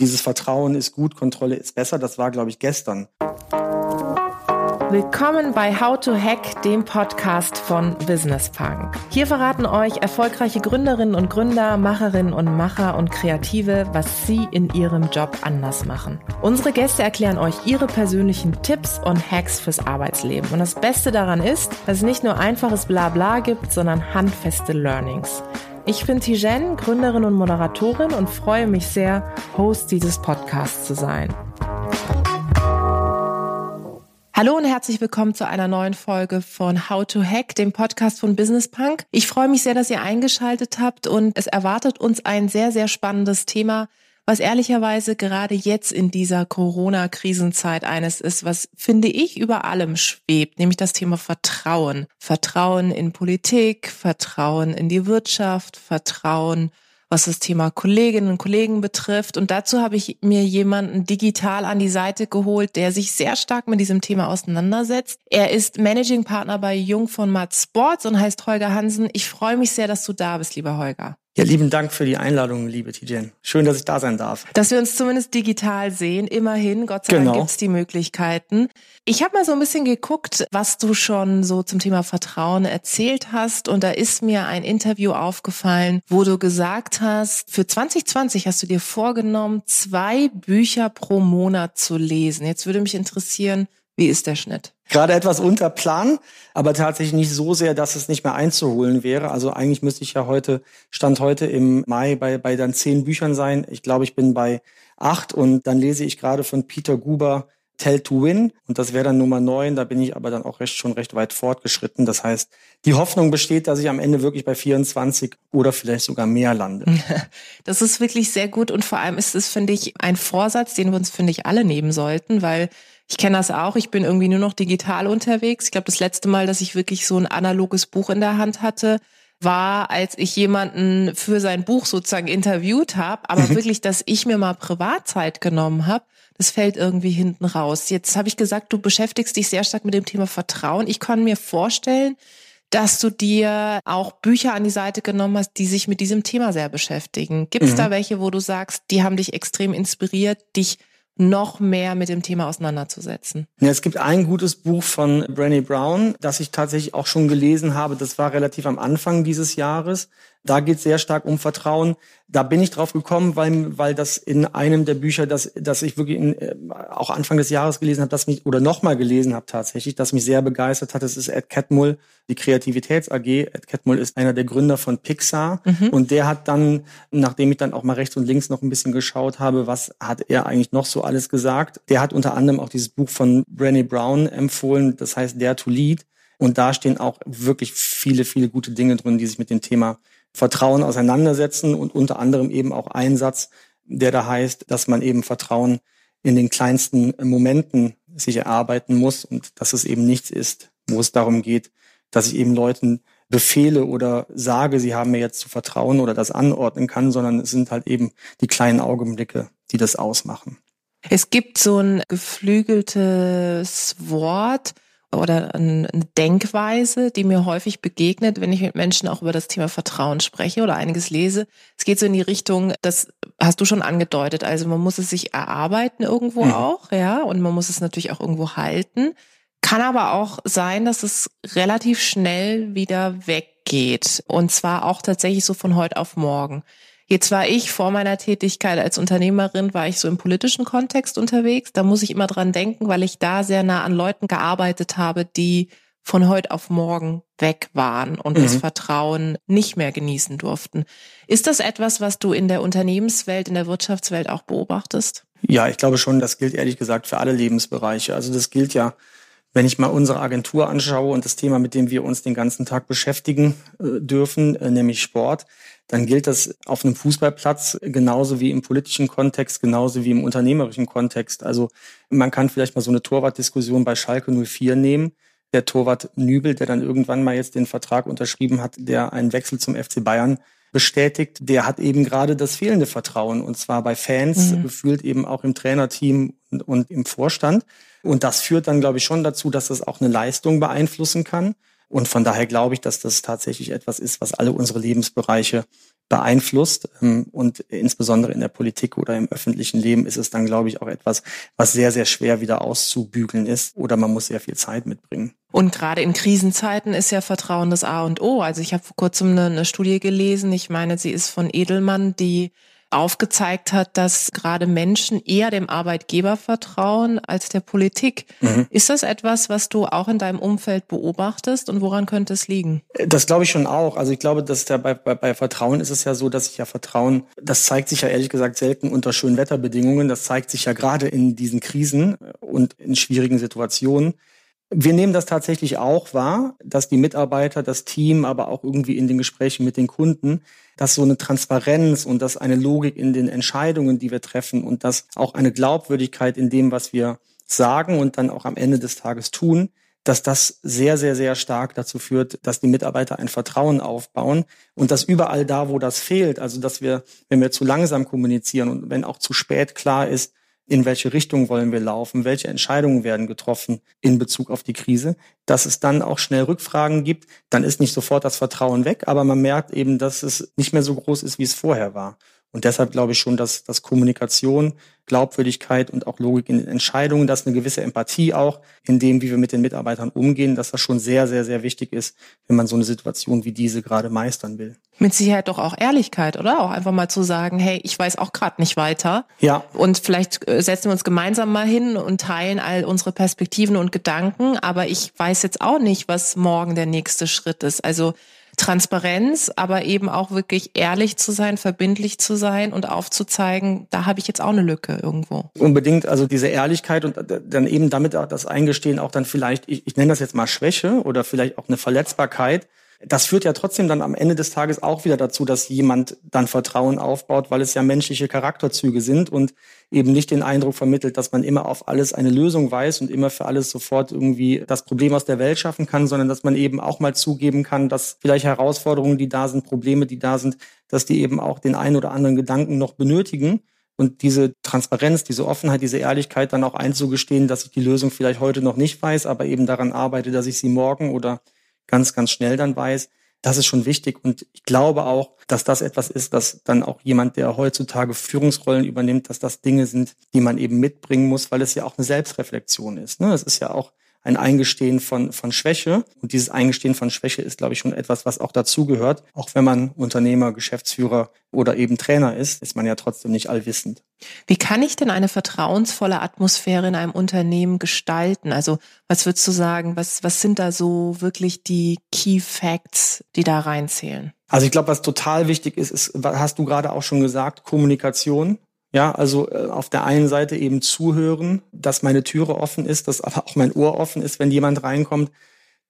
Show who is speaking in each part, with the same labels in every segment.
Speaker 1: Dieses Vertrauen ist gut, Kontrolle ist besser. Das war, glaube ich, gestern.
Speaker 2: Willkommen bei How to Hack, dem Podcast von Business Punk. Hier verraten euch erfolgreiche Gründerinnen und Gründer, Macherinnen und Macher und Kreative, was sie in ihrem Job anders machen. Unsere Gäste erklären euch ihre persönlichen Tipps und Hacks fürs Arbeitsleben. Und das Beste daran ist, dass es nicht nur einfaches Blabla gibt, sondern handfeste Learnings. Ich bin Tijen, Gründerin und Moderatorin und freue mich sehr, Host dieses Podcasts zu sein. Hallo und herzlich willkommen zu einer neuen Folge von How to Hack, dem Podcast von Business Punk. Ich freue mich sehr, dass ihr eingeschaltet habt und es erwartet uns ein sehr, sehr spannendes Thema, was ehrlicherweise gerade jetzt in dieser Corona-Krisenzeit eines ist, was finde ich über allem schwebt, nämlich das Thema Vertrauen. Vertrauen in Politik, Vertrauen in die Wirtschaft, Vertrauen was das Thema Kolleginnen und Kollegen betrifft. Und dazu habe ich mir jemanden digital an die Seite geholt, der sich sehr stark mit diesem Thema auseinandersetzt. Er ist Managing Partner bei Jung von Matt Sports und heißt Holger Hansen. Ich freue mich sehr, dass du da bist, lieber Holger.
Speaker 1: Ja, lieben Dank für die Einladung, liebe Tijen. Schön, dass ich da sein darf.
Speaker 2: Dass wir uns zumindest digital sehen, immerhin. Gott sei genau. Dank gibt's die Möglichkeiten. Ich habe mal so ein bisschen geguckt, was du schon so zum Thema Vertrauen erzählt hast. Und da ist mir ein Interview aufgefallen, wo du gesagt hast, für 2020 hast du dir vorgenommen, zwei Bücher pro Monat zu lesen. Jetzt würde mich interessieren, wie ist der Schnitt?
Speaker 1: Gerade etwas unter Plan, aber tatsächlich nicht so sehr, dass es nicht mehr einzuholen wäre. Also eigentlich müsste ich ja heute, Stand heute im Mai bei, bei dann zehn Büchern sein. Ich glaube, ich bin bei acht und dann lese ich gerade von Peter Guber Tell to Win und das wäre dann Nummer neun. Da bin ich aber dann auch recht, schon recht weit fortgeschritten. Das heißt, die Hoffnung besteht, dass ich am Ende wirklich bei 24 oder vielleicht sogar mehr lande.
Speaker 2: Das ist wirklich sehr gut und vor allem ist es, finde ich, ein Vorsatz, den wir uns, finde ich, alle nehmen sollten, weil ich kenne das auch. Ich bin irgendwie nur noch digital unterwegs. Ich glaube, das letzte Mal, dass ich wirklich so ein analoges Buch in der Hand hatte, war, als ich jemanden für sein Buch sozusagen interviewt habe. Aber mhm. wirklich, dass ich mir mal Privatzeit genommen habe, das fällt irgendwie hinten raus. Jetzt habe ich gesagt, du beschäftigst dich sehr stark mit dem Thema Vertrauen. Ich kann mir vorstellen, dass du dir auch Bücher an die Seite genommen hast, die sich mit diesem Thema sehr beschäftigen. Gibt es mhm. da welche, wo du sagst, die haben dich extrem inspiriert, dich noch mehr mit dem Thema auseinanderzusetzen?
Speaker 1: Ja, es gibt ein gutes Buch von Brené Brown, das ich tatsächlich auch schon gelesen habe. Das war relativ am Anfang dieses Jahres. Da geht es sehr stark um Vertrauen. Da bin ich drauf gekommen, weil, weil das in einem der Bücher, das, das ich wirklich in, äh, auch Anfang des Jahres gelesen habe, das mich, oder nochmal gelesen habe tatsächlich, das mich sehr begeistert hat. Das ist Ed Catmull, die Kreativitäts AG. Ed Catmull ist einer der Gründer von Pixar. Mhm. Und der hat dann, nachdem ich dann auch mal rechts und links noch ein bisschen geschaut habe, was hat er eigentlich noch so alles gesagt, der hat unter anderem auch dieses Buch von Brené Brown empfohlen, das heißt Dare to Lead. Und da stehen auch wirklich viele, viele gute Dinge drin, die sich mit dem Thema Vertrauen auseinandersetzen und unter anderem eben auch Einsatz, der da heißt, dass man eben Vertrauen in den kleinsten Momenten sich erarbeiten muss und dass es eben nichts ist, wo es darum geht, dass ich eben Leuten befehle oder sage, sie haben mir jetzt zu vertrauen oder das anordnen kann, sondern es sind halt eben die kleinen Augenblicke, die das ausmachen.
Speaker 2: Es gibt so ein geflügeltes Wort, oder eine Denkweise, die mir häufig begegnet, wenn ich mit Menschen auch über das Thema Vertrauen spreche oder einiges lese. Es geht so in die Richtung, das hast du schon angedeutet. Also man muss es sich erarbeiten irgendwo mhm. auch, ja, und man muss es natürlich auch irgendwo halten. Kann aber auch sein, dass es relativ schnell wieder weggeht. Und zwar auch tatsächlich so von heute auf morgen. Jetzt war ich vor meiner Tätigkeit als Unternehmerin, war ich so im politischen Kontext unterwegs. Da muss ich immer dran denken, weil ich da sehr nah an Leuten gearbeitet habe, die von heute auf morgen weg waren und mhm. das Vertrauen nicht mehr genießen durften. Ist das etwas, was du in der Unternehmenswelt, in der Wirtschaftswelt auch beobachtest?
Speaker 1: Ja, ich glaube schon, das gilt ehrlich gesagt für alle Lebensbereiche. Also das gilt ja, wenn ich mal unsere Agentur anschaue und das Thema, mit dem wir uns den ganzen Tag beschäftigen äh, dürfen, äh, nämlich Sport, dann gilt das auf einem Fußballplatz genauso wie im politischen Kontext, genauso wie im unternehmerischen Kontext. Also man kann vielleicht mal so eine Torwartdiskussion bei Schalke 04 nehmen. Der Torwart Nübel, der dann irgendwann mal jetzt den Vertrag unterschrieben hat, der einen Wechsel zum FC Bayern bestätigt, der hat eben gerade das fehlende Vertrauen und zwar bei Fans, mhm. gefühlt eben auch im Trainerteam und, und im Vorstand. Und das führt dann, glaube ich, schon dazu, dass das auch eine Leistung beeinflussen kann. Und von daher glaube ich, dass das tatsächlich etwas ist, was alle unsere Lebensbereiche beeinflusst. Ähm, und insbesondere in der Politik oder im öffentlichen Leben ist es dann, glaube ich, auch etwas, was sehr, sehr schwer wieder auszubügeln ist oder man muss sehr viel Zeit mitbringen.
Speaker 2: Und gerade in Krisenzeiten ist ja Vertrauen das A und O. Also ich habe vor kurzem eine, eine Studie gelesen, ich meine, sie ist von Edelmann, die aufgezeigt hat, dass gerade Menschen eher dem Arbeitgeber vertrauen als der Politik. Mhm. Ist das etwas, was du auch in deinem Umfeld beobachtest und woran könnte es liegen?
Speaker 1: Das glaube ich schon auch. Also ich glaube, dass der bei, bei, bei Vertrauen ist es ja so, dass ich ja Vertrauen, das zeigt sich ja ehrlich gesagt selten unter schönen Wetterbedingungen. Das zeigt sich ja gerade in diesen Krisen und in schwierigen Situationen. Wir nehmen das tatsächlich auch wahr, dass die Mitarbeiter, das Team, aber auch irgendwie in den Gesprächen mit den Kunden, dass so eine Transparenz und dass eine Logik in den Entscheidungen, die wir treffen und dass auch eine Glaubwürdigkeit in dem, was wir sagen und dann auch am Ende des Tages tun, dass das sehr, sehr, sehr stark dazu führt, dass die Mitarbeiter ein Vertrauen aufbauen und dass überall da, wo das fehlt, also dass wir, wenn wir zu langsam kommunizieren und wenn auch zu spät klar ist, in welche Richtung wollen wir laufen, welche Entscheidungen werden getroffen in Bezug auf die Krise, dass es dann auch schnell Rückfragen gibt, dann ist nicht sofort das Vertrauen weg, aber man merkt eben, dass es nicht mehr so groß ist, wie es vorher war. Und deshalb glaube ich schon, dass, dass Kommunikation, Glaubwürdigkeit und auch Logik in den Entscheidungen, dass eine gewisse Empathie auch in dem, wie wir mit den Mitarbeitern umgehen, dass das schon sehr, sehr, sehr wichtig ist, wenn man so eine Situation wie diese gerade meistern will.
Speaker 2: Mit Sicherheit doch auch Ehrlichkeit, oder? Auch einfach mal zu sagen, hey, ich weiß auch gerade nicht weiter.
Speaker 1: Ja.
Speaker 2: Und vielleicht äh, setzen wir uns gemeinsam mal hin und teilen all unsere Perspektiven und Gedanken, aber ich weiß jetzt auch nicht, was morgen der nächste Schritt ist. Also Transparenz, aber eben auch wirklich ehrlich zu sein, verbindlich zu sein und aufzuzeigen, da habe ich jetzt auch eine Lücke irgendwo.
Speaker 1: Unbedingt, also diese Ehrlichkeit und dann eben damit auch das Eingestehen auch dann vielleicht, ich, ich nenne das jetzt mal Schwäche oder vielleicht auch eine Verletzbarkeit, das führt ja trotzdem dann am Ende des Tages auch wieder dazu, dass jemand dann Vertrauen aufbaut, weil es ja menschliche Charakterzüge sind und eben nicht den Eindruck vermittelt, dass man immer auf alles eine Lösung weiß und immer für alles sofort irgendwie das Problem aus der Welt schaffen kann, sondern dass man eben auch mal zugeben kann, dass vielleicht Herausforderungen, die da sind, Probleme, die da sind, dass die eben auch den einen oder anderen Gedanken noch benötigen. Und diese Transparenz, diese Offenheit, diese Ehrlichkeit dann auch einzugestehen, dass ich die Lösung vielleicht heute noch nicht weiß, aber eben daran arbeite, dass ich sie morgen oder ganz, ganz schnell dann weiß. Das ist schon wichtig. Und ich glaube auch, dass das etwas ist, dass dann auch jemand, der heutzutage Führungsrollen übernimmt, dass das Dinge sind, die man eben mitbringen muss, weil es ja auch eine Selbstreflexion ist. Ne? Es ist ja auch ein Eingestehen von, von Schwäche. Und dieses Eingestehen von Schwäche ist, glaube ich, schon etwas, was auch dazugehört. Auch wenn man Unternehmer, Geschäftsführer oder eben Trainer ist, ist man ja trotzdem nicht allwissend.
Speaker 2: Wie kann ich denn eine vertrauensvolle Atmosphäre in einem Unternehmen gestalten? Also was würdest du sagen, was, was sind da so wirklich die Key Facts, die da reinzählen?
Speaker 1: Also ich glaube, was total wichtig ist, ist, hast du gerade auch schon gesagt, Kommunikation. Ja, also äh, auf der einen Seite eben zuhören, dass meine Türe offen ist, dass aber auch mein Ohr offen ist, wenn jemand reinkommt.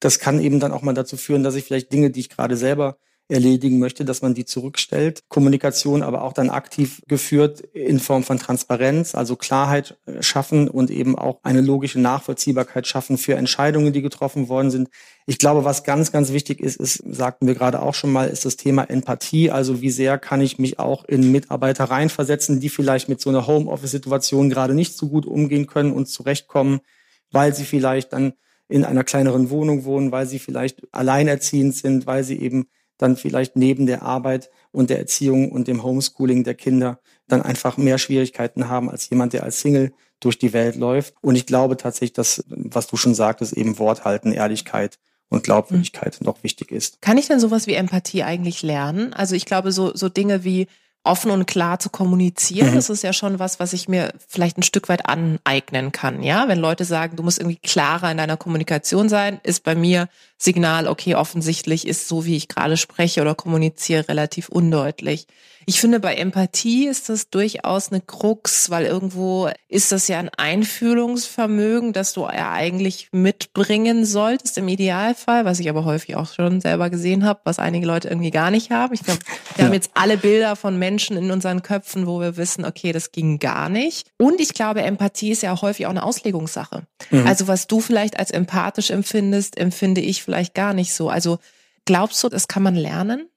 Speaker 1: Das kann eben dann auch mal dazu führen, dass ich vielleicht Dinge, die ich gerade selber erledigen möchte, dass man die zurückstellt. Kommunikation aber auch dann aktiv geführt in Form von Transparenz, also Klarheit äh, schaffen und eben auch eine logische Nachvollziehbarkeit schaffen für Entscheidungen, die getroffen worden sind. Ich glaube, was ganz, ganz wichtig ist, ist, sagten wir gerade auch schon mal, ist das Thema Empathie. Also wie sehr kann ich mich auch in Mitarbeiter reinversetzen, die vielleicht mit so einer Homeoffice-Situation gerade nicht so gut umgehen können und zurechtkommen, weil sie vielleicht dann in einer kleineren Wohnung wohnen, weil sie vielleicht alleinerziehend sind, weil sie eben dann vielleicht neben der Arbeit und der Erziehung und dem Homeschooling der Kinder dann einfach mehr Schwierigkeiten haben als jemand, der als Single durch die Welt läuft. Und ich glaube tatsächlich, dass, was du schon sagtest, eben Wort halten, Ehrlichkeit und Glaubwürdigkeit mhm. noch wichtig ist.
Speaker 2: Kann ich denn sowas wie Empathie eigentlich lernen? Also ich glaube, so, so Dinge wie offen und klar zu kommunizieren, mhm. das ist ja schon was, was ich mir vielleicht ein Stück weit aneignen kann. Ja, wenn Leute sagen, du musst irgendwie klarer in deiner Kommunikation sein, ist bei mir Signal, okay, offensichtlich ist so, wie ich gerade spreche oder kommuniziere, relativ undeutlich. Ich finde, bei Empathie ist das durchaus eine Krux, weil irgendwo ist das ja ein Einfühlungsvermögen, das du ja eigentlich mitbringen solltest im Idealfall, was ich aber häufig auch schon selber gesehen habe, was einige Leute irgendwie gar nicht haben. Ich glaube, wir ja. haben jetzt alle Bilder von Menschen in unseren Köpfen, wo wir wissen, okay, das ging gar nicht. Und ich glaube, Empathie ist ja häufig auch eine Auslegungssache. Mhm. Also was du vielleicht als empathisch empfindest, empfinde ich vielleicht gar nicht so. Also glaubst du, das kann man lernen?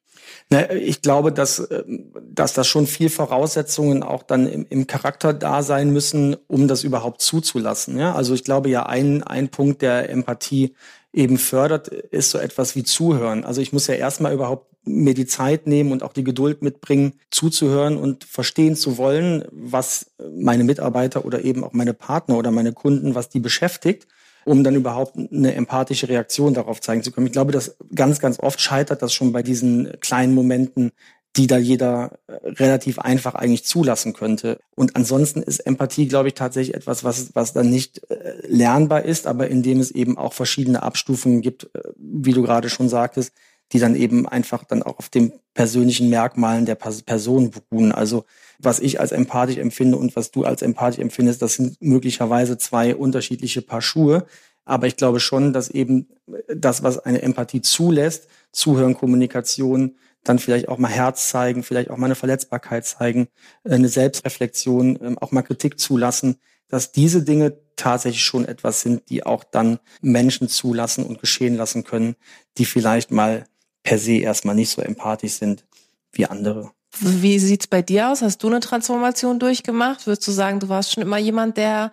Speaker 1: Ich glaube, dass, äh, dass das schon viel Voraussetzungen auch dann im, im Charakter da sein müssen, um das überhaupt zuzulassen. Ja? Also ich glaube ja, ein, ein Punkt der Empathie eben fördert, ist so etwas wie Zuhören. Also ich muss ja erstmal überhaupt mir die Zeit nehmen und auch die Geduld mitbringen, zuzuhören und verstehen zu wollen, was meine Mitarbeiter oder eben auch meine Partner oder meine Kunden, was die beschäftigt, um dann überhaupt eine empathische Reaktion darauf zeigen zu können. Ich glaube, dass ganz, ganz oft scheitert das schon bei diesen kleinen Momenten, die da jeder äh, relativ einfach eigentlich zulassen könnte. Und ansonsten ist Empathie, glaube ich, tatsächlich etwas, was, was dann nicht äh, lernbar ist, aber in dem es eben auch verschiedene Abstufungen gibt, äh, wie du gerade schon sagtest, die dann eben einfach dann auch auf den persönlichen Merkmalen der Person beruhen. Also was ich als empathisch empfinde und was du als empathisch empfindest, das sind möglicherweise zwei unterschiedliche Paar Schuhe. Aber ich glaube schon, dass eben das, was eine Empathie zulässt, Zuhören, Kommunikation, dann vielleicht auch mal Herz zeigen, vielleicht auch mal eine Verletzbarkeit zeigen, äh, eine Selbstreflexion, ähm, auch mal Kritik zulassen, dass diese Dinge tatsächlich schon etwas sind, die auch dann Menschen zulassen und geschehen lassen können, die vielleicht mal per se erstmal nicht so empathisch sind wie andere.
Speaker 2: Wie sieht's bei dir aus? Hast du eine Transformation durchgemacht? Würdest du sagen, du warst schon immer jemand, der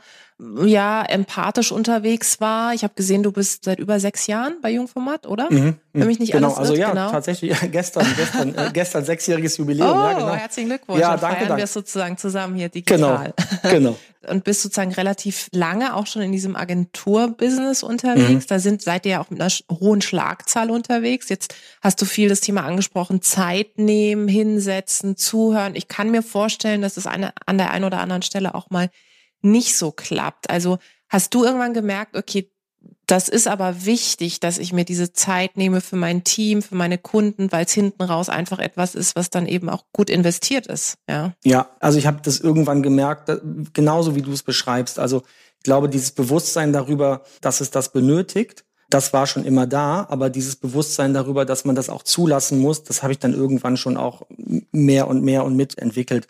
Speaker 2: ja empathisch unterwegs war. Ich habe gesehen, du bist seit über sechs Jahren bei Jungformat, oder? Mhm,
Speaker 1: Wenn mich nicht genau, alles also ja, genau. tatsächlich ja, gestern, gestern, äh, gestern sechsjähriges Jubiläum.
Speaker 2: Oh,
Speaker 1: ja, genau.
Speaker 2: herzlichen Glückwunsch. Ja, Dann danke, feiern danke. wir es sozusagen zusammen hier
Speaker 1: digital. Genau, genau.
Speaker 2: Und bist sozusagen relativ lange auch schon in diesem Agenturbusiness unterwegs. Mhm. Da sind seid ihr ja auch mit einer hohen Schlagzahl unterwegs. Jetzt hast du viel das Thema angesprochen: Zeit nehmen, hinsetzen, zuhören. Ich kann mir vorstellen, dass es eine an der einen oder anderen Stelle auch mal nicht so klappt. Also hast du irgendwann gemerkt, okay, das ist aber wichtig, dass ich mir diese Zeit nehme für mein Team, für meine Kunden, weil es hinten raus einfach etwas ist, was dann eben auch gut investiert ist. Ja,
Speaker 1: ja also ich habe das irgendwann gemerkt, genauso wie du es beschreibst. Also ich glaube, dieses Bewusstsein darüber, dass es das benötigt, das war schon immer da, aber dieses Bewusstsein darüber, dass man das auch zulassen muss, das habe ich dann irgendwann schon auch mehr und mehr und mitentwickelt.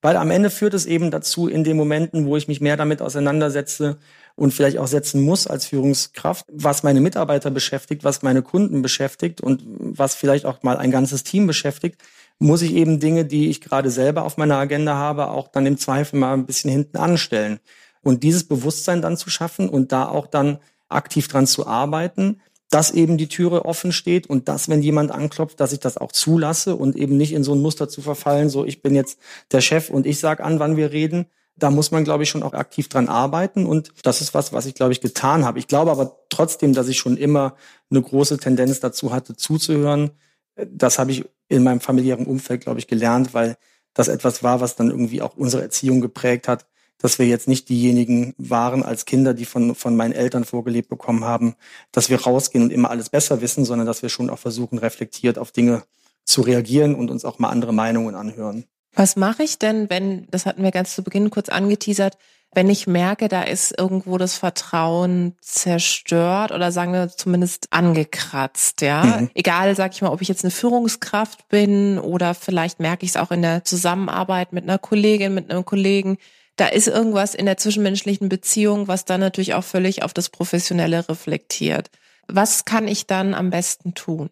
Speaker 1: Weil am Ende führt es eben dazu, in den Momenten, wo ich mich mehr damit auseinandersetze und vielleicht auch setzen muss als Führungskraft, was meine Mitarbeiter beschäftigt, was meine Kunden beschäftigt und was vielleicht auch mal ein ganzes Team beschäftigt, muss ich eben Dinge, die ich gerade selber auf meiner Agenda habe, auch dann im Zweifel mal ein bisschen hinten anstellen. Und dieses Bewusstsein dann zu schaffen und da auch dann aktiv dran zu arbeiten, dass eben die Türe offen steht und dass, wenn jemand anklopft, dass ich das auch zulasse und eben nicht in so ein Muster zu verfallen, so ich bin jetzt der Chef und ich sag an, wann wir reden. Da muss man, glaube ich, schon auch aktiv dran arbeiten und das ist was, was ich, glaube ich, getan habe. Ich glaube aber trotzdem, dass ich schon immer eine große Tendenz dazu hatte, zuzuhören. Das habe ich in meinem familiären Umfeld, glaube ich, gelernt, weil das etwas war, was dann irgendwie auch unsere Erziehung geprägt hat dass wir jetzt nicht diejenigen waren als Kinder, die von, von meinen Eltern vorgelebt bekommen haben, dass wir rausgehen und immer alles besser wissen, sondern dass wir schon auch versuchen, reflektiert auf Dinge zu reagieren und uns auch mal andere Meinungen anhören.
Speaker 2: Was mache ich denn, wenn, das hatten wir ganz zu Beginn kurz angeteasert, wenn ich merke, da ist irgendwo das Vertrauen zerstört oder sagen wir zumindest angekratzt, ja. Mhm. Egal, sag ich mal, ob ich jetzt eine Führungskraft bin oder vielleicht merke ich es auch in der Zusammenarbeit mit einer Kollegin, mit einem Kollegen, da ist irgendwas in der zwischenmenschlichen Beziehung, was dann natürlich auch völlig auf das Professionelle reflektiert. Was kann ich dann am besten tun?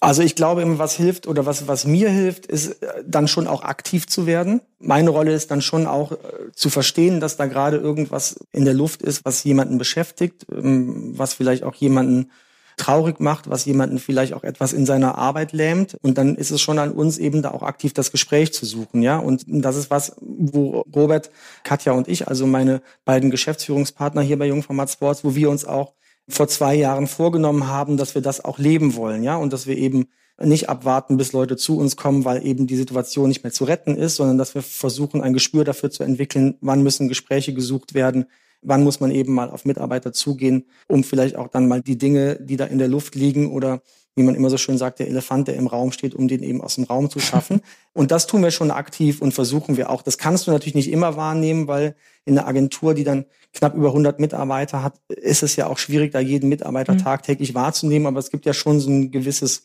Speaker 1: Also ich glaube, was hilft oder was, was mir hilft, ist äh, dann schon auch aktiv zu werden. Meine Rolle ist dann schon auch äh, zu verstehen, dass da gerade irgendwas in der Luft ist, was jemanden beschäftigt, ähm, was vielleicht auch jemanden traurig macht, was jemanden vielleicht auch etwas in seiner Arbeit lähmt. Und dann ist es schon an uns eben da auch aktiv das Gespräch zu suchen, ja. Und das ist was, wo Robert, Katja und ich, also meine beiden Geschäftsführungspartner hier bei Jungformat Sports, wo wir uns auch vor zwei Jahren vorgenommen haben, dass wir das auch leben wollen, ja. Und dass wir eben nicht abwarten, bis Leute zu uns kommen, weil eben die Situation nicht mehr zu retten ist, sondern dass wir versuchen, ein Gespür dafür zu entwickeln, wann müssen Gespräche gesucht werden, wann muss man eben mal auf Mitarbeiter zugehen, um vielleicht auch dann mal die Dinge, die da in der Luft liegen oder wie man immer so schön sagt, der Elefant, der im Raum steht, um den eben aus dem Raum zu schaffen. Und das tun wir schon aktiv und versuchen wir auch. Das kannst du natürlich nicht immer wahrnehmen, weil in einer Agentur, die dann knapp über 100 Mitarbeiter hat, ist es ja auch schwierig, da jeden Mitarbeiter mhm. tagtäglich wahrzunehmen. Aber es gibt ja schon so ein gewisses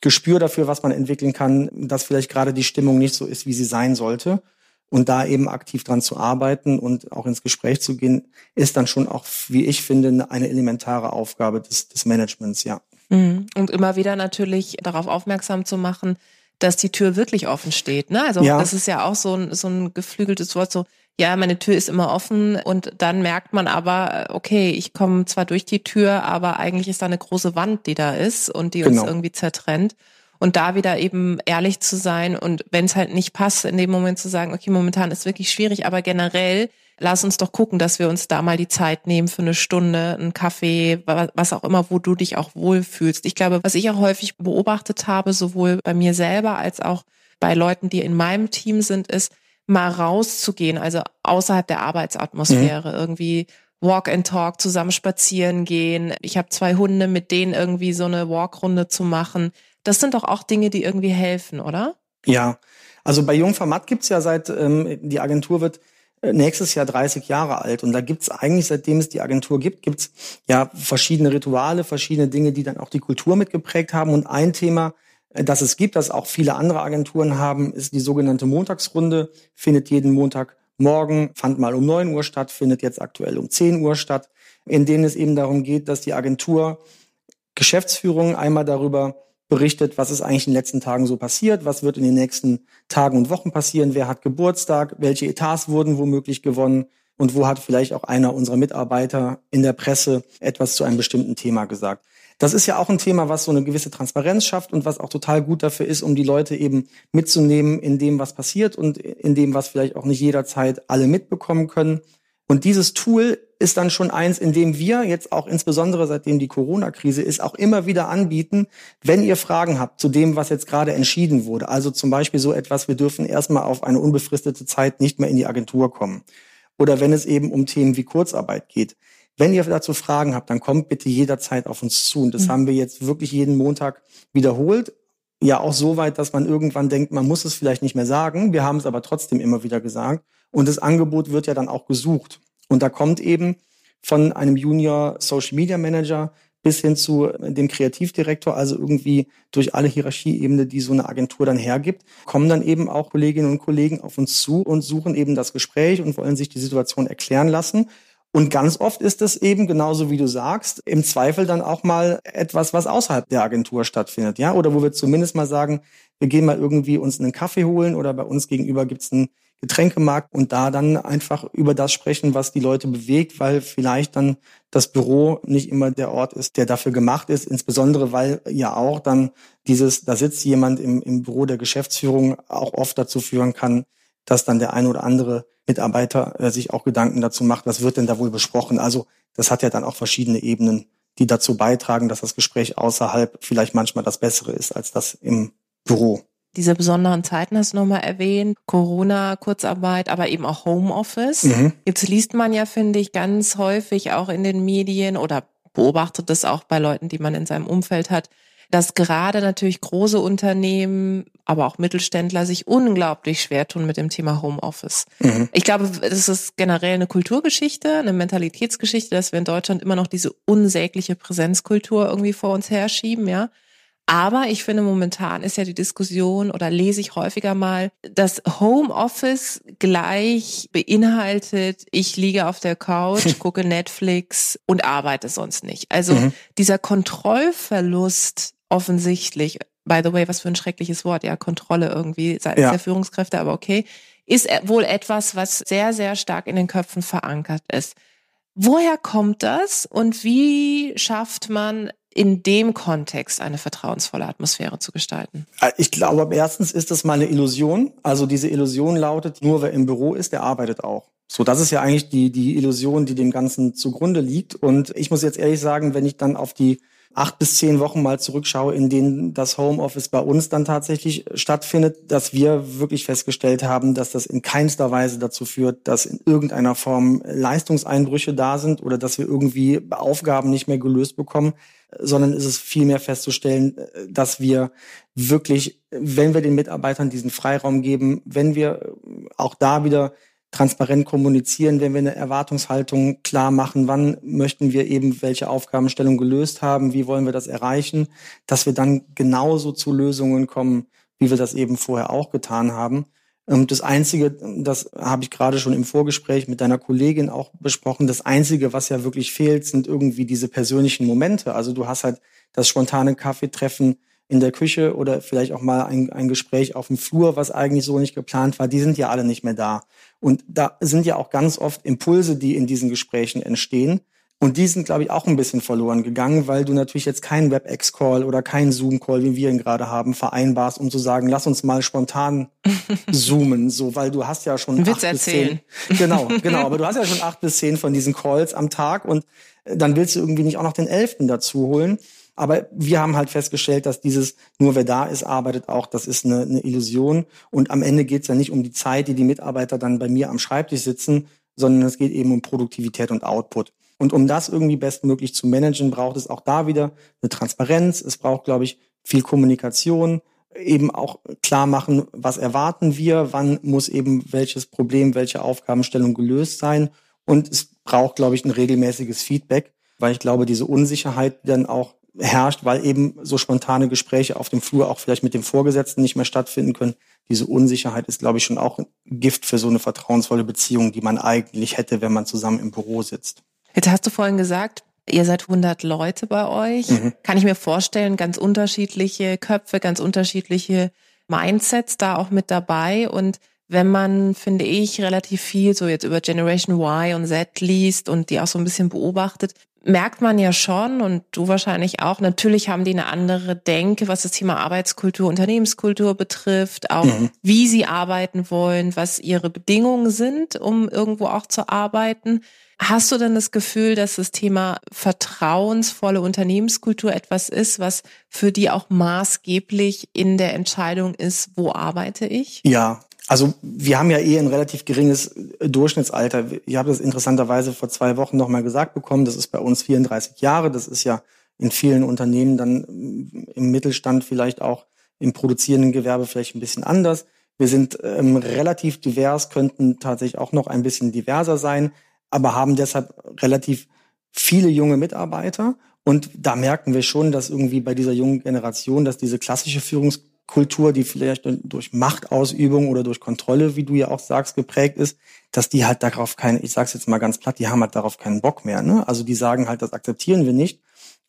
Speaker 1: Gespür dafür, was man entwickeln kann, dass vielleicht gerade die Stimmung nicht so ist, wie sie sein sollte. Und da eben aktiv dran zu arbeiten und auch ins Gespräch zu gehen, ist dann schon auch, wie ich finde, eine elementare Aufgabe des, des Managements, ja.
Speaker 2: Mhm. Und immer wieder natürlich darauf aufmerksam zu machen, dass die Tür wirklich offen steht. Ne? Also ja. das ist ja auch so ein, so ein geflügeltes Wort, so ja, meine Tür ist immer offen und dann merkt man aber, okay, ich komme zwar durch die Tür, aber eigentlich ist da eine große Wand, die da ist und die genau. uns irgendwie zertrennt. Und da wieder eben ehrlich zu sein und wenn es halt nicht passt, in dem Moment zu sagen, okay, momentan ist wirklich schwierig, aber generell lass uns doch gucken, dass wir uns da mal die Zeit nehmen für eine Stunde, einen Kaffee, was auch immer, wo du dich auch wohlfühlst. Ich glaube, was ich auch häufig beobachtet habe, sowohl bei mir selber als auch bei Leuten, die in meinem Team sind, ist, mal rauszugehen, also außerhalb der Arbeitsatmosphäre, mhm. irgendwie Walk and Talk, zusammen spazieren gehen. Ich habe zwei Hunde, mit denen irgendwie so eine Walkrunde zu machen. Das sind doch auch Dinge, die irgendwie helfen, oder?
Speaker 1: Ja, also bei Jungformat gibt's ja seit, ähm, die Agentur wird äh, nächstes Jahr 30 Jahre alt. Und da gibt's eigentlich, seitdem es die Agentur gibt, gibt's ja verschiedene Rituale, verschiedene Dinge, die dann auch die Kultur mitgeprägt haben. Und ein Thema, das es gibt, das auch viele andere Agenturen haben, ist die sogenannte Montagsrunde, findet jeden Montagmorgen, fand mal um neun Uhr statt, findet jetzt aktuell um zehn Uhr statt, in denen es eben darum geht, dass die Agentur Geschäftsführung einmal darüber berichtet, was ist eigentlich in den letzten Tagen so passiert, was wird in den nächsten Tagen und Wochen passieren, wer hat Geburtstag, welche Etats wurden womöglich gewonnen und wo hat vielleicht auch einer unserer Mitarbeiter in der Presse etwas zu einem bestimmten Thema gesagt. Das ist ja auch ein Thema, was so eine gewisse Transparenz schafft und was auch total gut dafür ist, um die Leute eben mitzunehmen in dem, was passiert und in dem, was vielleicht auch nicht jederzeit alle mitbekommen können. Und dieses Tool ist dann schon eins, in dem wir jetzt auch insbesondere seitdem die Corona-Krise ist, auch immer wieder anbieten, wenn ihr Fragen habt zu dem, was jetzt gerade entschieden wurde. Also zum Beispiel so etwas, wir dürfen erstmal auf eine unbefristete Zeit nicht mehr in die Agentur kommen. Oder wenn es eben um Themen wie Kurzarbeit geht. Wenn ihr dazu Fragen habt, dann kommt bitte jederzeit auf uns zu. Und das mhm. haben wir jetzt wirklich jeden Montag wiederholt. Ja, auch so weit, dass man irgendwann denkt, man muss es vielleicht nicht mehr sagen. Wir haben es aber trotzdem immer wieder gesagt. Und das Angebot wird ja dann auch gesucht. Und da kommt eben von einem Junior Social Media Manager bis hin zu dem Kreativdirektor, also irgendwie durch alle Hierarchieebene, die so eine Agentur dann hergibt, kommen dann eben auch Kolleginnen und Kollegen auf uns zu und suchen eben das Gespräch und wollen sich die Situation erklären lassen. Und ganz oft ist es eben, genauso wie du sagst, im Zweifel dann auch mal etwas, was außerhalb der Agentur stattfindet, ja, oder wo wir zumindest mal sagen, wir gehen mal irgendwie uns einen Kaffee holen oder bei uns gegenüber gibt's einen Getränkemarkt und da dann einfach über das sprechen, was die Leute bewegt, weil vielleicht dann das Büro nicht immer der Ort ist, der dafür gemacht ist, insbesondere weil ja auch dann dieses, da sitzt jemand im, im Büro der Geschäftsführung auch oft dazu führen kann, dass dann der ein oder andere Mitarbeiter äh, sich auch Gedanken dazu macht, was wird denn da wohl besprochen. Also das hat ja dann auch verschiedene Ebenen, die dazu beitragen, dass das Gespräch außerhalb vielleicht manchmal das Bessere ist als das im Büro.
Speaker 2: Diese besonderen Zeiten hast du nochmal erwähnt, Corona, Kurzarbeit, aber eben auch Homeoffice. Mhm. Jetzt liest man ja, finde ich, ganz häufig auch in den Medien oder beobachtet das auch bei Leuten, die man in seinem Umfeld hat, dass gerade natürlich große Unternehmen, aber auch Mittelständler sich unglaublich schwer tun mit dem Thema Homeoffice. Mhm. Ich glaube, das ist generell eine Kulturgeschichte, eine Mentalitätsgeschichte, dass wir in Deutschland immer noch diese unsägliche Präsenzkultur irgendwie vor uns herschieben, ja. Aber ich finde, momentan ist ja die Diskussion oder lese ich häufiger mal, dass Homeoffice gleich beinhaltet, ich liege auf der Couch, gucke Netflix und arbeite sonst nicht. Also mhm. dieser Kontrollverlust offensichtlich, by the way, was für ein schreckliches Wort, ja, Kontrolle irgendwie seitens ja. der Führungskräfte, aber okay, ist wohl etwas, was sehr, sehr stark in den Köpfen verankert ist. Woher kommt das und wie schafft man in dem Kontext eine vertrauensvolle Atmosphäre zu gestalten?
Speaker 1: Äh, ich glaube, erstens ist das mal eine Illusion. Also diese Illusion lautet, nur wer im Büro ist, der arbeitet auch. So, das ist ja eigentlich die, die Illusion, die dem Ganzen zugrunde liegt. Und ich muss jetzt ehrlich sagen, wenn ich dann auf die acht bis zehn Wochen mal zurückschaue, in denen das Homeoffice bei uns dann tatsächlich stattfindet, dass wir wirklich festgestellt haben, dass das in keinster Weise dazu führt, dass in irgendeiner Form Leistungseinbrüche da sind oder dass wir irgendwie Aufgaben nicht mehr gelöst bekommen, sondern ist es vielmehr festzustellen, dass wir wirklich, wenn wir den Mitarbeitern diesen Freiraum geben, wenn wir auch da wieder transparent kommunizieren, wenn wir eine Erwartungshaltung klar machen, wann möchten wir eben welche Aufgabenstellung gelöst haben, wie wollen wir das erreichen, dass wir dann genauso zu Lösungen kommen, wie wir das eben vorher auch getan haben. Ähm, das Einzige, das habe ich gerade schon im Vorgespräch mit deiner Kollegin auch besprochen, das Einzige, was ja wirklich fehlt, sind irgendwie diese persönlichen Momente. Also du hast halt das spontane Kaffeetreffen in der Küche oder vielleicht auch mal ein, ein Gespräch auf dem Flur, was eigentlich so nicht geplant war, die sind ja alle nicht mehr da. Und da sind ja auch ganz oft Impulse, die in diesen Gesprächen entstehen. Und die sind, glaube ich, auch ein bisschen verloren gegangen, weil du natürlich jetzt keinen WebEx-Call oder keinen Zoom-Call, wie wir ihn gerade haben, vereinbarst, um zu sagen, lass uns mal spontan zoomen, so, weil du hast ja schon
Speaker 2: Witz acht erzählen.
Speaker 1: bis zehn. Genau, genau, aber du hast ja schon acht bis zehn von diesen Calls am Tag und dann willst du irgendwie nicht auch noch den elften dazu holen. Aber wir haben halt festgestellt, dass dieses nur wer da ist, arbeitet auch, das ist eine, eine Illusion. Und am Ende geht es ja nicht um die Zeit, die die Mitarbeiter dann bei mir am Schreibtisch sitzen, sondern es geht eben um Produktivität und Output. Und um das irgendwie bestmöglich zu managen, braucht es auch da wieder eine Transparenz. Es braucht, glaube ich, viel Kommunikation, eben auch klar machen, was erwarten wir, wann muss eben welches Problem, welche Aufgabenstellung gelöst sein. Und es braucht, glaube ich, ein regelmäßiges Feedback, weil ich glaube, diese Unsicherheit dann auch herrscht, weil eben so spontane Gespräche auf dem Flur auch vielleicht mit dem Vorgesetzten nicht mehr stattfinden können. Diese Unsicherheit ist, glaube ich, schon auch ein Gift für so eine vertrauensvolle Beziehung, die man eigentlich hätte, wenn man zusammen im Büro sitzt.
Speaker 2: Jetzt hast du vorhin gesagt, ihr seid 100 Leute bei euch. Mhm. Kann ich mir vorstellen, ganz unterschiedliche Köpfe, ganz unterschiedliche Mindsets da auch mit dabei und wenn man, finde ich, relativ viel so jetzt über Generation Y und Z liest und die auch so ein bisschen beobachtet, merkt man ja schon und du wahrscheinlich auch, natürlich haben die eine andere Denke, was das Thema Arbeitskultur, Unternehmenskultur betrifft, auch mhm. wie sie arbeiten wollen, was ihre Bedingungen sind, um irgendwo auch zu arbeiten. Hast du denn das Gefühl, dass das Thema vertrauensvolle Unternehmenskultur etwas ist, was für die auch maßgeblich in der Entscheidung ist, wo arbeite ich?
Speaker 1: Ja, also wir haben ja eh ein relativ geringes Durchschnittsalter. Ich habe das interessanterweise vor zwei Wochen nochmal gesagt bekommen. Das ist bei uns 34 Jahre. Das ist ja in vielen Unternehmen dann im Mittelstand vielleicht auch im produzierenden Gewerbe vielleicht ein bisschen anders. Wir sind ähm, relativ divers, könnten tatsächlich auch noch ein bisschen diverser sein aber haben deshalb relativ viele junge Mitarbeiter. Und da merken wir schon, dass irgendwie bei dieser jungen Generation, dass diese klassische Führungskultur, die vielleicht durch Machtausübung oder durch Kontrolle, wie du ja auch sagst, geprägt ist, dass die halt darauf keinen, ich sag's jetzt mal ganz platt, die haben halt darauf keinen Bock mehr. Ne? Also die sagen halt, das akzeptieren wir nicht.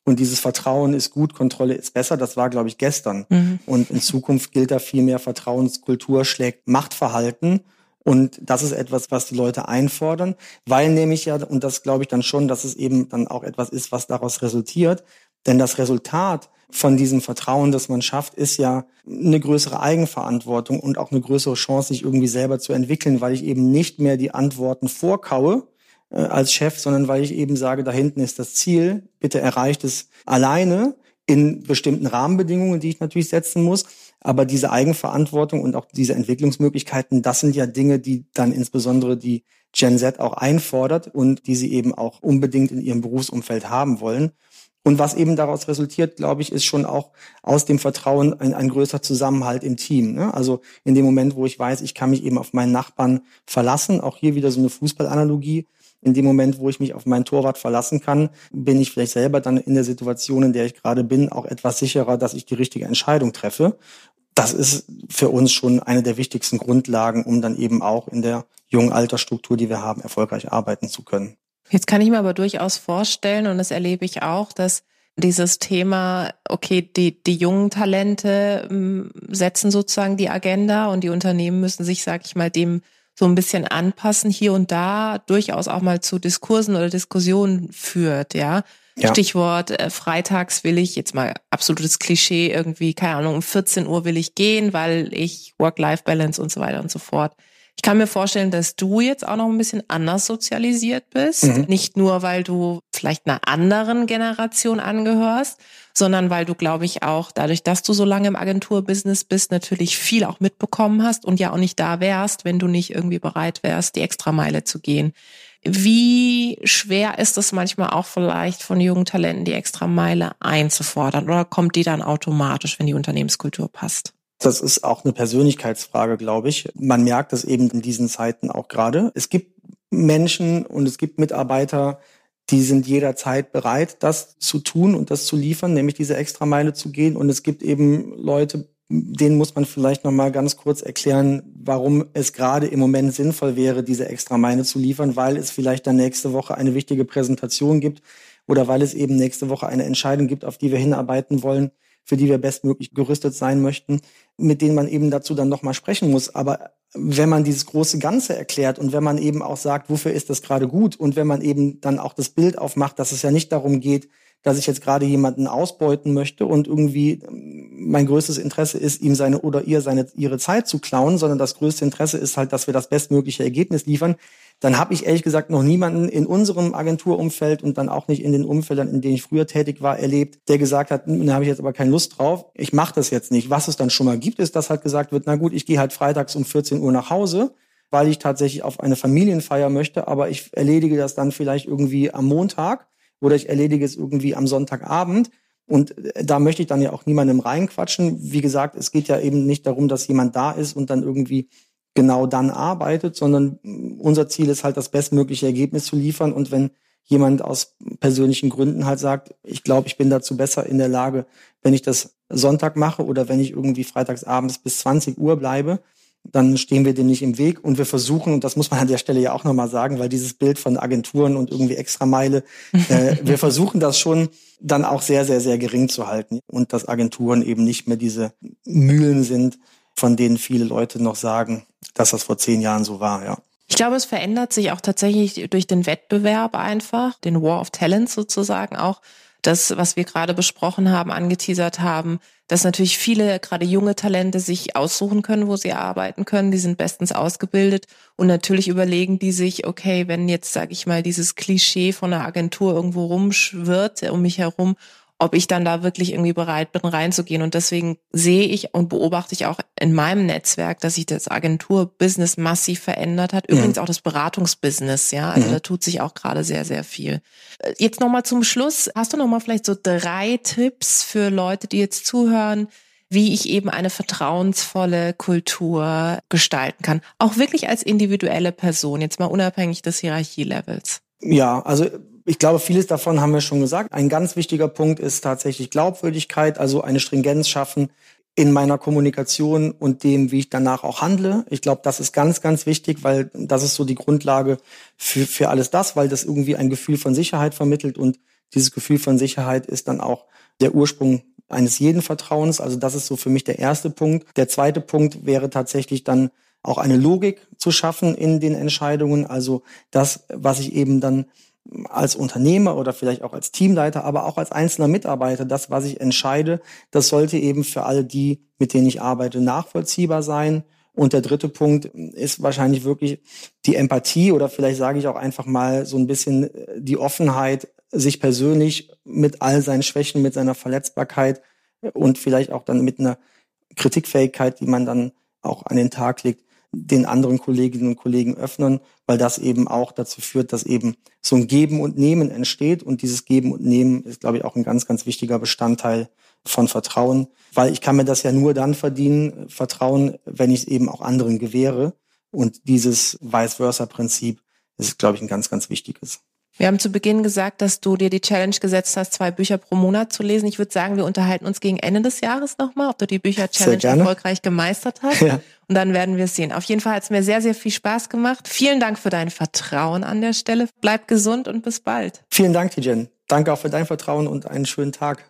Speaker 1: Und dieses Vertrauen ist gut, Kontrolle ist besser. Das war, glaube ich, gestern. Mhm. Und in Zukunft gilt da viel mehr Vertrauenskultur schlägt Machtverhalten. Und das ist etwas, was die Leute einfordern, weil nämlich ja, und das glaube ich dann schon, dass es eben dann auch etwas ist, was daraus resultiert. Denn das Resultat von diesem Vertrauen, das man schafft, ist ja eine größere Eigenverantwortung und auch eine größere Chance, sich irgendwie selber zu entwickeln, weil ich eben nicht mehr die Antworten vorkaue äh, als Chef, sondern weil ich eben sage, da hinten ist das Ziel, bitte erreicht es alleine in bestimmten Rahmenbedingungen, die ich natürlich setzen muss. Aber diese Eigenverantwortung und auch diese Entwicklungsmöglichkeiten, das sind ja Dinge, die dann insbesondere die Gen Z auch einfordert und die sie eben auch unbedingt in ihrem Berufsumfeld haben wollen. Und was eben daraus resultiert, glaube ich, ist schon auch aus dem Vertrauen ein, ein größer Zusammenhalt im Team. Ne? Also in dem Moment, wo ich weiß, ich kann mich eben auf meinen Nachbarn verlassen, auch hier wieder so eine Fußballanalogie, in dem Moment, wo ich mich auf meinen Torwart verlassen kann, bin ich vielleicht selber dann in der Situation, in der ich gerade bin, auch etwas sicherer, dass ich die richtige Entscheidung treffe. Das ist für uns schon eine der wichtigsten Grundlagen, um dann eben auch in der jungen Altersstruktur, die wir haben, erfolgreich arbeiten zu können.
Speaker 2: Jetzt kann ich mir aber durchaus vorstellen, und das erlebe ich auch, dass dieses Thema, okay, die, die jungen Talente hm, setzen sozusagen die Agenda und die Unternehmen müssen sich, sag ich mal, dem so ein bisschen anpassen, hier und da durchaus auch mal zu Diskursen oder Diskussionen führt, ja. ja. Stichwort, äh, freitags will ich, jetzt mal absolutes Klischee, irgendwie, keine Ahnung, um 14 Uhr will ich gehen, weil ich Work-Life-Balance und so weiter und so fort. Ich kann mir vorstellen, dass du jetzt auch noch ein bisschen anders sozialisiert bist. Mhm. Nicht nur, weil du vielleicht einer anderen Generation angehörst, sondern weil du, glaube ich, auch dadurch, dass du so lange im Agenturbusiness bist, natürlich viel auch mitbekommen hast und ja auch nicht da wärst, wenn du nicht irgendwie bereit wärst, die Extrameile zu gehen. Wie schwer ist es manchmal auch vielleicht von jungen Talenten, die Extrameile einzufordern oder kommt die dann automatisch, wenn die Unternehmenskultur passt?
Speaker 1: Das ist auch eine Persönlichkeitsfrage, glaube ich. Man merkt es eben in diesen Zeiten auch gerade. Es gibt Menschen und es gibt Mitarbeiter, die sind jederzeit bereit, das zu tun und das zu liefern, nämlich diese Extrameile zu gehen. Und es gibt eben Leute, denen muss man vielleicht noch mal ganz kurz erklären, warum es gerade im Moment sinnvoll wäre, diese Extrameile zu liefern, weil es vielleicht dann nächste Woche eine wichtige Präsentation gibt oder weil es eben nächste Woche eine Entscheidung gibt, auf die wir hinarbeiten wollen für die wir bestmöglich gerüstet sein möchten, mit denen man eben dazu dann nochmal sprechen muss. Aber wenn man dieses große Ganze erklärt und wenn man eben auch sagt, wofür ist das gerade gut und wenn man eben dann auch das Bild aufmacht, dass es ja nicht darum geht, dass ich jetzt gerade jemanden ausbeuten möchte und irgendwie ähm, mein größtes Interesse ist, ihm seine oder ihr seine ihre Zeit zu klauen, sondern das größte Interesse ist halt, dass wir das bestmögliche Ergebnis liefern, dann habe ich ehrlich gesagt noch niemanden in unserem Agenturumfeld und dann auch nicht in den Umfeldern, in denen ich früher tätig war, erlebt, der gesagt hat, hm, da habe ich jetzt aber keine Lust drauf, ich mache das jetzt nicht. Was es dann schon mal gibt, ist, dass halt gesagt wird, na gut, ich gehe halt freitags um 14 Uhr nach Hause, weil ich tatsächlich auf eine Familienfeier möchte, aber ich erledige das dann vielleicht irgendwie am Montag oder ich erledige es irgendwie am Sonntagabend. Und äh, da möchte ich dann ja auch niemandem reinquatschen. Wie gesagt, es geht ja eben nicht darum, dass jemand da ist und dann irgendwie genau dann arbeitet, sondern unser Ziel ist halt, das bestmögliche Ergebnis zu liefern. Und wenn jemand aus persönlichen Gründen halt sagt, ich glaube, ich bin dazu besser in der Lage, wenn ich das Sonntag mache oder wenn ich irgendwie freitags abends bis 20 Uhr bleibe, dann stehen wir dem nicht im Weg und wir versuchen, und das muss man an der Stelle ja auch nochmal sagen, weil dieses Bild von Agenturen und irgendwie Extrameile, äh, wir versuchen das schon dann auch sehr, sehr, sehr gering zu halten und dass Agenturen eben nicht mehr diese Mühlen sind, von denen viele Leute noch sagen, dass das vor zehn Jahren so war, ja.
Speaker 2: Ich glaube, es verändert sich auch tatsächlich durch den Wettbewerb einfach, den War of Talents sozusagen auch. Das, was wir gerade besprochen haben, angeteasert haben, dass natürlich viele, gerade junge Talente, sich aussuchen können, wo sie arbeiten können. Die sind bestens ausgebildet. Und natürlich überlegen die sich, okay, wenn jetzt, sage ich mal, dieses Klischee von einer Agentur irgendwo rumschwirrt um mich herum ob ich dann da wirklich irgendwie bereit bin, reinzugehen. Und deswegen sehe ich und beobachte ich auch in meinem Netzwerk, dass sich das Agenturbusiness massiv verändert hat. Übrigens mhm. auch das Beratungsbusiness, ja. Also mhm. da tut sich auch gerade sehr, sehr viel. Äh, jetzt nochmal zum Schluss. Hast du nochmal vielleicht so drei Tipps für Leute, die jetzt zuhören, wie ich eben eine vertrauensvolle Kultur gestalten kann? Auch wirklich als individuelle Person, jetzt mal unabhängig des Hierarchielevels.
Speaker 1: Ja, also ich glaube, vieles davon haben wir schon gesagt. Ein ganz wichtiger Punkt ist tatsächlich Glaubwürdigkeit, also eine Stringenz schaffen in meiner Kommunikation und dem, wie ich danach auch handle. Ich glaube, das ist ganz, ganz wichtig, weil das ist so die Grundlage für, für alles das, weil das irgendwie ein Gefühl von Sicherheit vermittelt und dieses Gefühl von Sicherheit ist dann auch der Ursprung eines jeden Vertrauens. Also das ist so für mich der erste Punkt. Der zweite Punkt wäre tatsächlich dann auch eine Logik zu schaffen in den Entscheidungen. Also das, was ich eben dann als Unternehmer oder vielleicht auch als Teamleiter, aber auch als einzelner Mitarbeiter, das, was ich entscheide, das sollte eben für alle die, mit denen ich arbeite, nachvollziehbar sein. Und der dritte Punkt ist wahrscheinlich wirklich die Empathie oder vielleicht sage ich auch einfach mal so ein bisschen äh, die Offenheit, sich persönlich mit all seinen Schwächen, mit seiner Verletzbarkeit und vielleicht auch dann mit einer Kritikfähigkeit, die man dann auch an den Tag legt, den anderen Kolleginnen und Kollegen öffnen, weil das eben auch dazu führt, dass eben so ein Geben und Nehmen entsteht. Und dieses Geben und Nehmen ist, glaube ich, auch ein ganz, ganz wichtiger Bestandteil von Vertrauen, weil ich kann mir das ja nur dann verdienen, Vertrauen, wenn ich es eben auch anderen gewähre. Und dieses Vice-Versa-Prinzip ist, glaube ich, ein ganz, ganz wichtiges.
Speaker 2: Wir haben zu Beginn gesagt, dass du dir die Challenge gesetzt hast, zwei Bücher pro Monat zu lesen. Ich würde sagen, wir unterhalten uns gegen Ende des Jahres nochmal, ob du die Bücher-Challenge erfolgreich gemeistert hast. Ja. Und dann werden wir es sehen. Auf jeden Fall hat es mir sehr, sehr viel Spaß gemacht. Vielen Dank für dein Vertrauen an der Stelle. Bleib gesund und bis bald.
Speaker 1: Vielen Dank, Tijen. Danke auch für dein Vertrauen und einen schönen Tag.